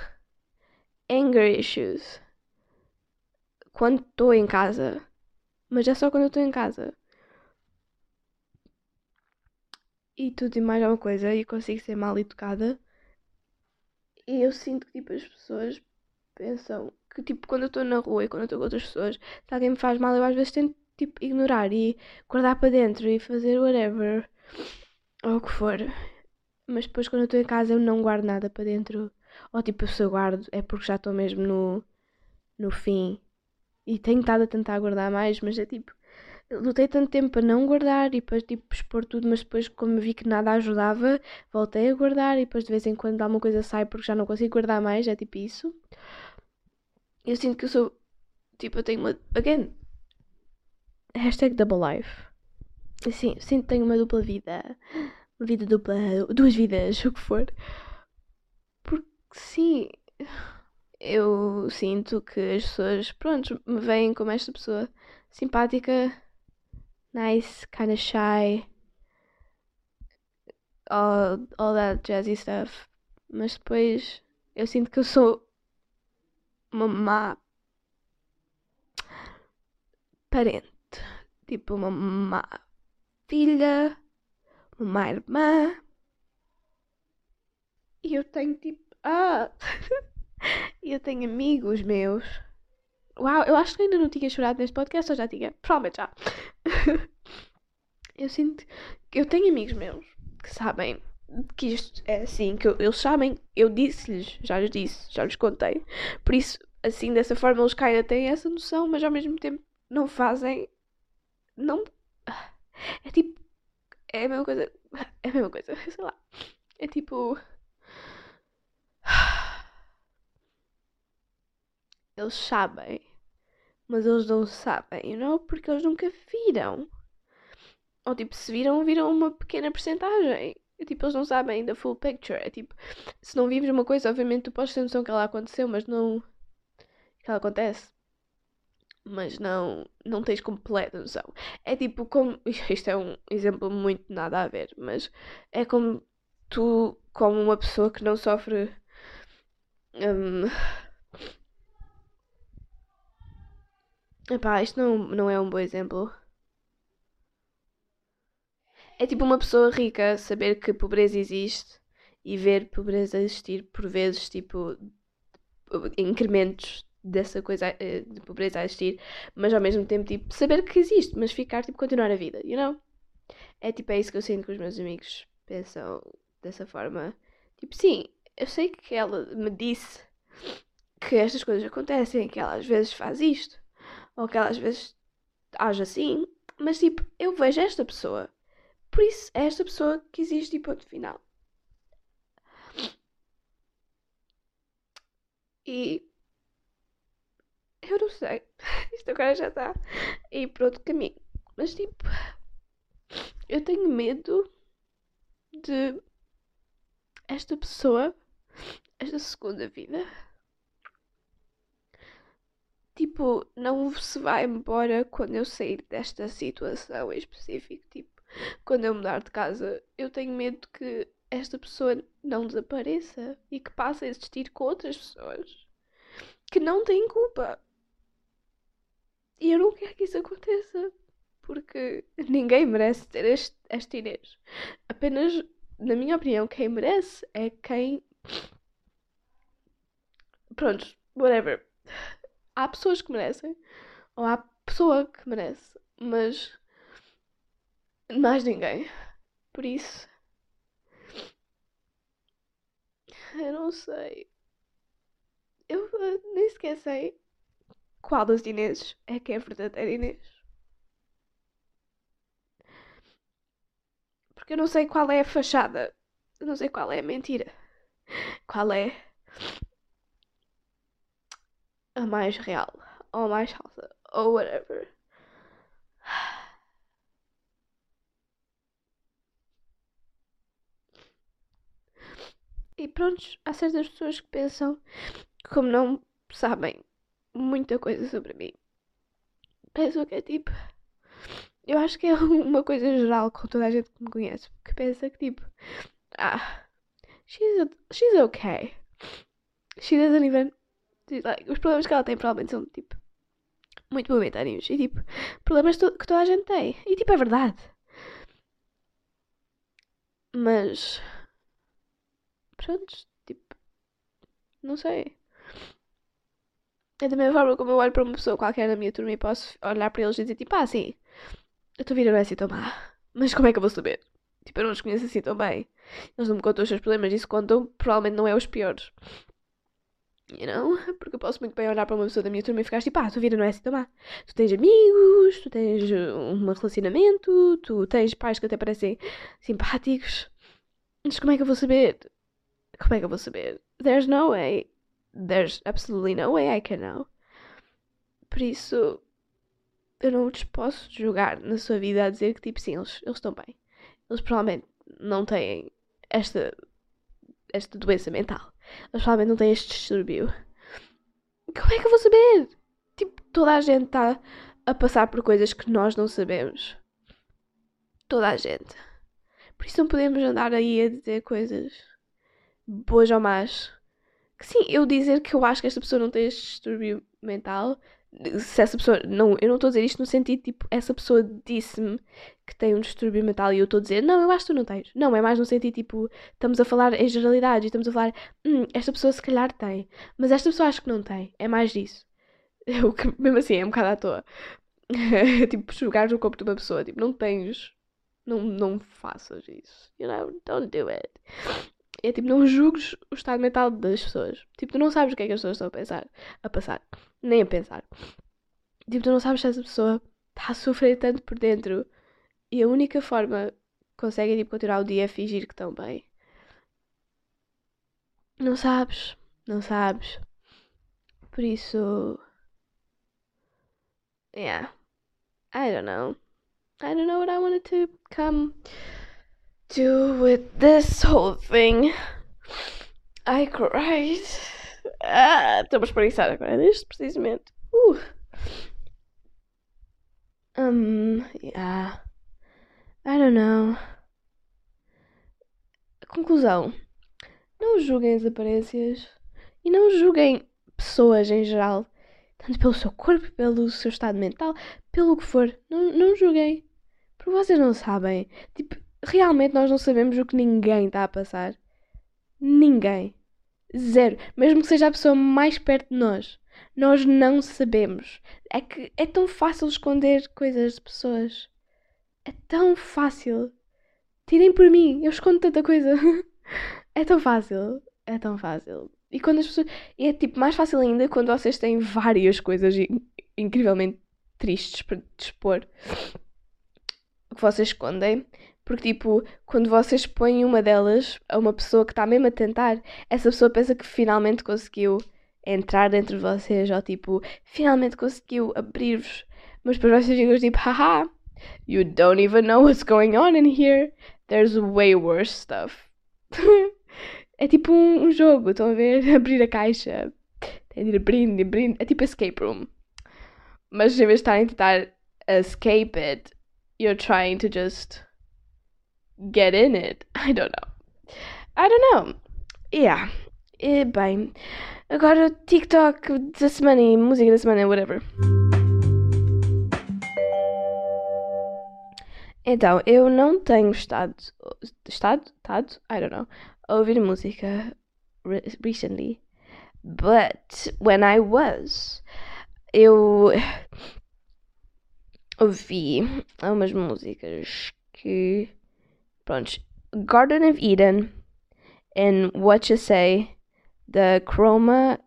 Speaker 1: anger issues quando estou em casa, mas é só quando estou em casa. e tudo e mais alguma coisa e consigo ser mal educada. E eu sinto que tipo as pessoas pensam que tipo quando eu estou na rua e quando eu estou com outras pessoas, se alguém me faz mal, eu às vezes tento tipo ignorar e guardar para dentro e fazer whatever ou o que for. Mas depois quando eu estou em casa eu não guardo nada para dentro. Ou tipo, se eu guardo é porque já estou mesmo no, no fim. E tenho estado a tentar guardar mais, mas é tipo, lutei tanto tempo para não guardar e depois tipo expor tudo, mas depois como vi que nada ajudava, voltei a guardar e depois de vez em quando alguma coisa sai porque já não consigo guardar mais, é tipo isso. Eu sinto que eu sou tipo, eu tenho uma again hashtag double life. Assim, sinto que tenho uma dupla vida. Uma vida dupla, duas vidas, o que for. Porque sim, eu sinto que as pessoas, pronto, me veem como esta pessoa simpática nice, kind of shy, all, all that jazzy stuff. Mas depois eu sinto que eu sou uma má parente. Tipo, uma má filha, uma má irmã. E eu tenho tipo. Ah! eu tenho amigos meus Uau, eu acho que ainda não tinha chorado neste podcast, ou já tinha? Provavelmente já. eu sinto que eu tenho amigos meus que sabem que isto é assim, que eu, eles sabem, eu disse-lhes, já lhes disse, já lhes contei. Por isso, assim, dessa forma, eles ainda têm essa noção, mas ao mesmo tempo não fazem. Não. É tipo. É a mesma coisa. É a mesma coisa, sei lá. É tipo. Eles sabem mas eles não sabem, know? Porque eles nunca viram. Ou tipo, se viram, viram uma pequena porcentagem. Tipo, eles não sabem da full picture. É tipo, se não vives uma coisa, obviamente tu podes ter noção que ela aconteceu, mas não. que ela acontece. Mas não, não tens completa noção. É tipo como. Isto é um exemplo muito nada a ver, mas é como tu, como uma pessoa que não sofre. Um, Epá, isto não, não é um bom exemplo. É tipo uma pessoa rica saber que pobreza existe e ver pobreza existir por vezes, tipo, incrementos dessa coisa eh, de pobreza a existir, mas ao mesmo tempo, tipo, saber que existe, mas ficar, tipo, continuar a vida, you know? É tipo, é isso que eu sinto que os meus amigos pensam dessa forma. Tipo, sim, eu sei que ela me disse que estas coisas acontecem, que ela às vezes faz isto, ou que ela às vezes age assim, mas tipo, eu vejo esta pessoa. Por isso, é esta pessoa que existe e ponto final. E eu não sei. Isto agora já está a ir para outro caminho. Mas tipo, eu tenho medo de esta pessoa, esta segunda vida, tipo, não se vai embora quando eu sair desta situação em específico. Tipo, quando eu mudar de casa, eu tenho medo que esta pessoa não desapareça e que passe a existir com outras pessoas que não têm culpa. E eu não quero que isso aconteça. Porque ninguém merece ter este, esta Inês. Apenas, na minha opinião, quem merece é quem. Pronto, whatever há pessoas que merecem, ou há pessoa que merece, mas mais ninguém. Por isso, eu não sei. Eu nem sequer sei qual das Inês é que é a verdadeira Inês. Porque eu não sei qual é a fachada. Eu não sei qual é a mentira. Qual é a mais real, ou a mais falsa, ou whatever. E pronto, há certas pessoas que pensam como não sabem muita coisa sobre mim, pensam que é tipo. Eu acho que é uma coisa geral com toda a gente que me conhece, que pensa que tipo. Ah, she's, she's okay. She doesn't even os problemas que ela tem provavelmente são tipo muito momentâneos. E tipo, problemas que toda a gente tem. E tipo, é verdade. Mas. Pronto, tipo. Não sei. É da mesma forma como eu olho para uma pessoa qualquer na minha turma e posso olhar para eles e dizer tipo, ah, sim, a tua vida não é assim tão má. Mas como é que eu vou saber? Tipo, eu não os conheço assim tão bem. Eles não me contam os seus problemas e se contam, provavelmente não é os piores. You know? Porque eu posso muito bem olhar para uma pessoa da minha turma e ficar tipo, ah, a tua vida não é assim tão má. Tu tens amigos, tu tens um relacionamento, tu tens pais que até parecem simpáticos. Mas como é que eu vou saber? Como é que eu vou saber? There's no way. There's absolutely no way I can know. Por isso, eu não os posso julgar na sua vida a dizer que, tipo, sim, eles, eles estão bem. Eles provavelmente não têm esta, esta doença mental. Eles provavelmente não têm este distúrbio. Como é que eu vou saber? Tipo, toda a gente está a passar por coisas que nós não sabemos. Toda a gente. Por isso não podemos andar aí a dizer coisas boas ou más. Que sim, eu dizer que eu acho que esta pessoa não tem este distúrbio mental se essa pessoa. Não, eu não estou a dizer isto no sentido tipo, essa pessoa disse-me que tem um distúrbio mental e eu estou a dizer, não, eu acho que tu não tens. Não, é mais no sentido tipo, estamos a falar em generalidade e estamos a falar, hum, esta pessoa se calhar tem, mas esta pessoa acho que não tem. É mais disso. Eu, mesmo assim, é um bocado à toa. tipo, julgar o corpo de uma pessoa, tipo, não tens. Não, não faças isso. You know, don't do it. É tipo, não julgues o estado mental das pessoas. Tipo, tu não sabes o que é que as pessoas estão a pensar, a passar nem a pensar. Tipo, tu não sabes se essa pessoa está a sofrer tanto por dentro e a única forma que conseguem tipo, continuar o dia é fingir que estão bem. Não sabes, não sabes. Por isso. Yeah. I don't know. I don't know what I wanted to come to with this whole thing. I cried. Ah, estou a espreguiçar agora, neste precisamente. Uh. Um, yeah. I don't know. Conclusão. Não julguem as aparências e não julguem pessoas em geral. Tanto pelo seu corpo, pelo seu estado mental, pelo que for. Não, não julguem. Porque vocês não sabem. Tipo, realmente nós não sabemos o que ninguém está a passar. Ninguém. Zero. Mesmo que seja a pessoa mais perto de nós. Nós não sabemos. É que é tão fácil esconder coisas de pessoas. É tão fácil. Tirem por mim, eu escondo tanta coisa. é tão fácil. É tão fácil. E quando as pessoas. É tipo mais fácil ainda quando vocês têm várias coisas incrivelmente tristes para dispor que vocês escondem. Porque, tipo, quando vocês põem uma delas a uma pessoa que está mesmo a tentar, essa pessoa pensa que finalmente conseguiu entrar dentro de vocês, ou tipo, finalmente conseguiu abrir-vos. Mas depois vocês ficam tipo, haha, you don't even know what's going on in here. There's way worse stuff. é tipo um, um, jogo, estão a ver? Abrir a caixa. Tem de ir abrindo, abrindo. É tipo escape room. Mas em vez de estarem a tentar escape it, you're trying to just get in it. I don't know. I don't know. Yeah. E, bem, agora TikTok da semana e música da semana, whatever. Então, eu não tenho estado. Estado? Estado? I don't know. A ouvir música recently. But when I was, eu ouvi algumas músicas que Pronto. Garden of Eden and What You Say da Chroma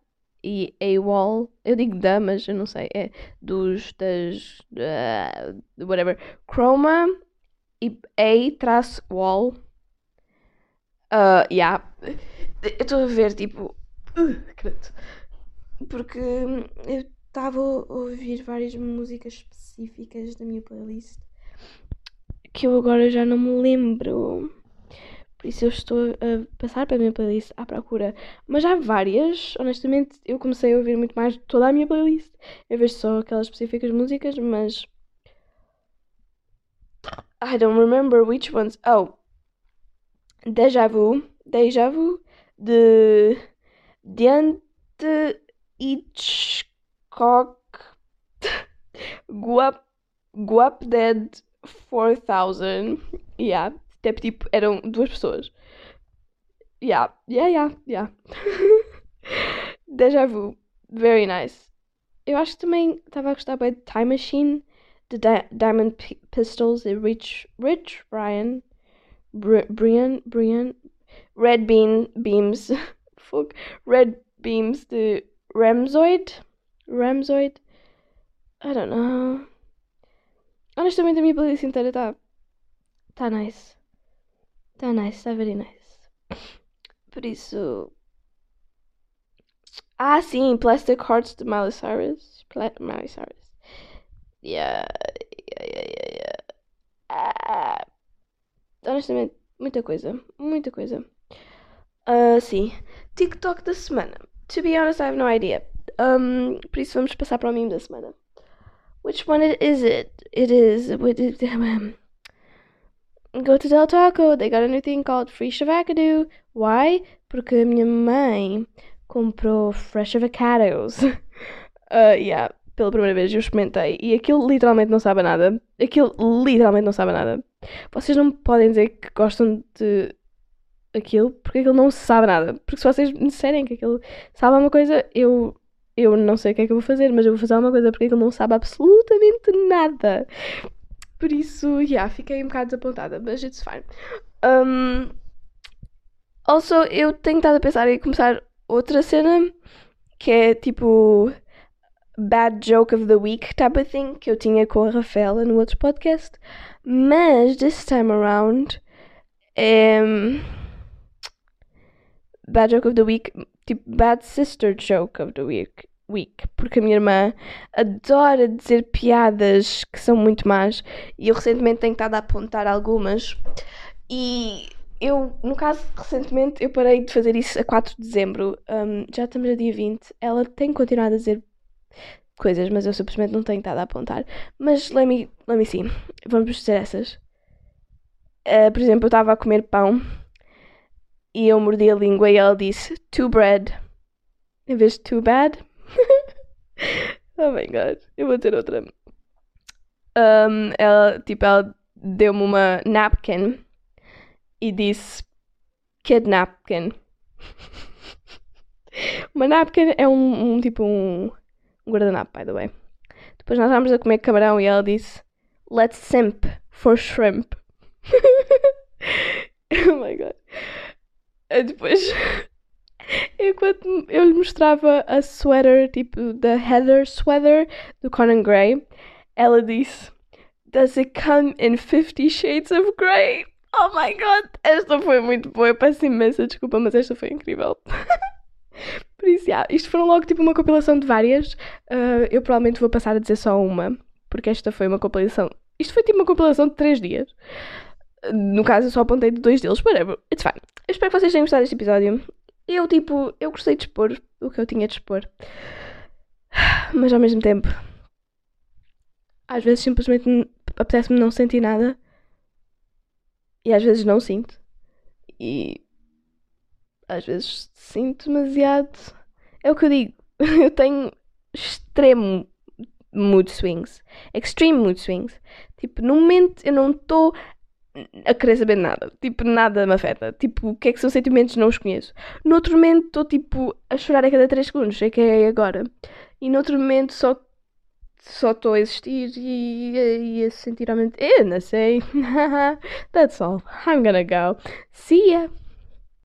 Speaker 1: e AWOL. Eu digo da, mas eu não sei. É dos. das. Uh, whatever. Chroma e A-wall. Uh, yeah. Eu estou a ver, tipo. Uh, porque eu estava a ouvir várias músicas específicas da minha playlist que eu agora já não me lembro. Por isso eu estou a passar para a minha playlist à procura. Mas há várias, honestamente, eu comecei a ouvir muito mais toda a minha playlist, em vez de só aquelas específicas músicas, mas. I don't remember which ones. Oh! Deja Vu. Deja Vu de Diante Hitchcock Guap Guap Dead 4000. Yeah. Até tipo, eram duas pessoas. Yeah, yeah, yeah, yeah. Deja vu. Very nice. Eu acho que também estava a gostar bem de Time Machine, de Di Diamond P Pistols, de Rich, Rich Brian, Br Brian, Brian, Red Bean Beams, fuck, Red Beams de Ramzoid, Ramzoid, I don't know. Honestamente a minha playlist inteira está tá nice. Está nice, está very nice. Por isso. Ah, sim, Plastic Hearts de Miley Cyrus. Pla Miley Cyrus. Yeah, yeah, yeah, yeah. yeah. Ah, honestamente, muita coisa. Muita coisa. Uh, sim. TikTok da semana. To be honest, I have no idea. Um, por isso vamos passar para o meme da semana. Which one is it? It is. Go to Del Taco. They got a new thing called Free Shavacadoo. Why? Porque a minha mãe comprou fresh avocados. uh, yeah, pela primeira vez eu experimentei. E aquilo literalmente não sabe nada. Aquilo literalmente não sabe nada. Vocês não podem dizer que gostam de aquilo porque aquilo não sabe nada. Porque se vocês me disserem que aquilo sabe alguma coisa, eu, eu não sei o que é que eu vou fazer, mas eu vou fazer alguma coisa porque aquilo não sabe absolutamente nada. Por isso, yeah, fiquei um bocado desapontada, mas it's fine. Um, also, eu tenho estado a pensar em começar outra cena que é tipo Bad Joke of the Week type of thing que eu tinha com a Rafaela no outro podcast. Mas this time around é. Bad Joke of the Week, tipo Bad Sister Joke of the Week. Week, porque a minha irmã adora dizer piadas que são muito más e eu recentemente tenho estado a apontar algumas e eu, no caso, recentemente eu parei de fazer isso a 4 de dezembro, um, já estamos a dia 20, ela tem continuado a dizer coisas, mas eu simplesmente não tenho estado a apontar. Mas let me, let me see, vamos dizer essas. Uh, por exemplo, eu estava a comer pão e eu mordi a língua e ela disse too bread em vez de too bad. oh my god, eu vou ter outra. Um, ela, tipo, ela deu-me uma napkin e disse kid napkin. uma napkin é um, um tipo um, um guardanapo, by the way. Depois nós estávamos a comer camarão e ela disse let's simp for shrimp. oh my god. E depois enquanto eu lhe mostrava a sweater, tipo da Heather Sweater do Conan Gray, ela disse: Does it come in 50 Shades of Grey? Oh my god, esta foi muito boa. Eu peço imensa desculpa, mas esta foi incrível. Por isso, yeah, isto foram logo tipo uma compilação de várias. Uh, eu provavelmente vou passar a dizer só uma, porque esta foi uma compilação. Isto foi tipo uma compilação de 3 dias. No caso, eu só apontei de dois deles, whatever. It's fine. Eu espero que vocês tenham gostado deste episódio. Eu, tipo, eu gostei de expor o que eu tinha de expor. Mas ao mesmo tempo, às vezes simplesmente apetece-me não sentir nada. E às vezes não sinto. E às vezes sinto demasiado. É o que eu digo. Eu tenho extremo mood swings. Extreme mood swings. Tipo, no momento eu não estou a querer saber nada. Tipo, nada me afeta. Tipo, o que é que são sentimentos? Não os conheço. No outro momento estou, tipo, a chorar a cada 3 segundos. Sei que é agora. E no outro momento só só estou a existir e, e a sentir realmente. Eu não sei. That's all. I'm gonna go. See ya.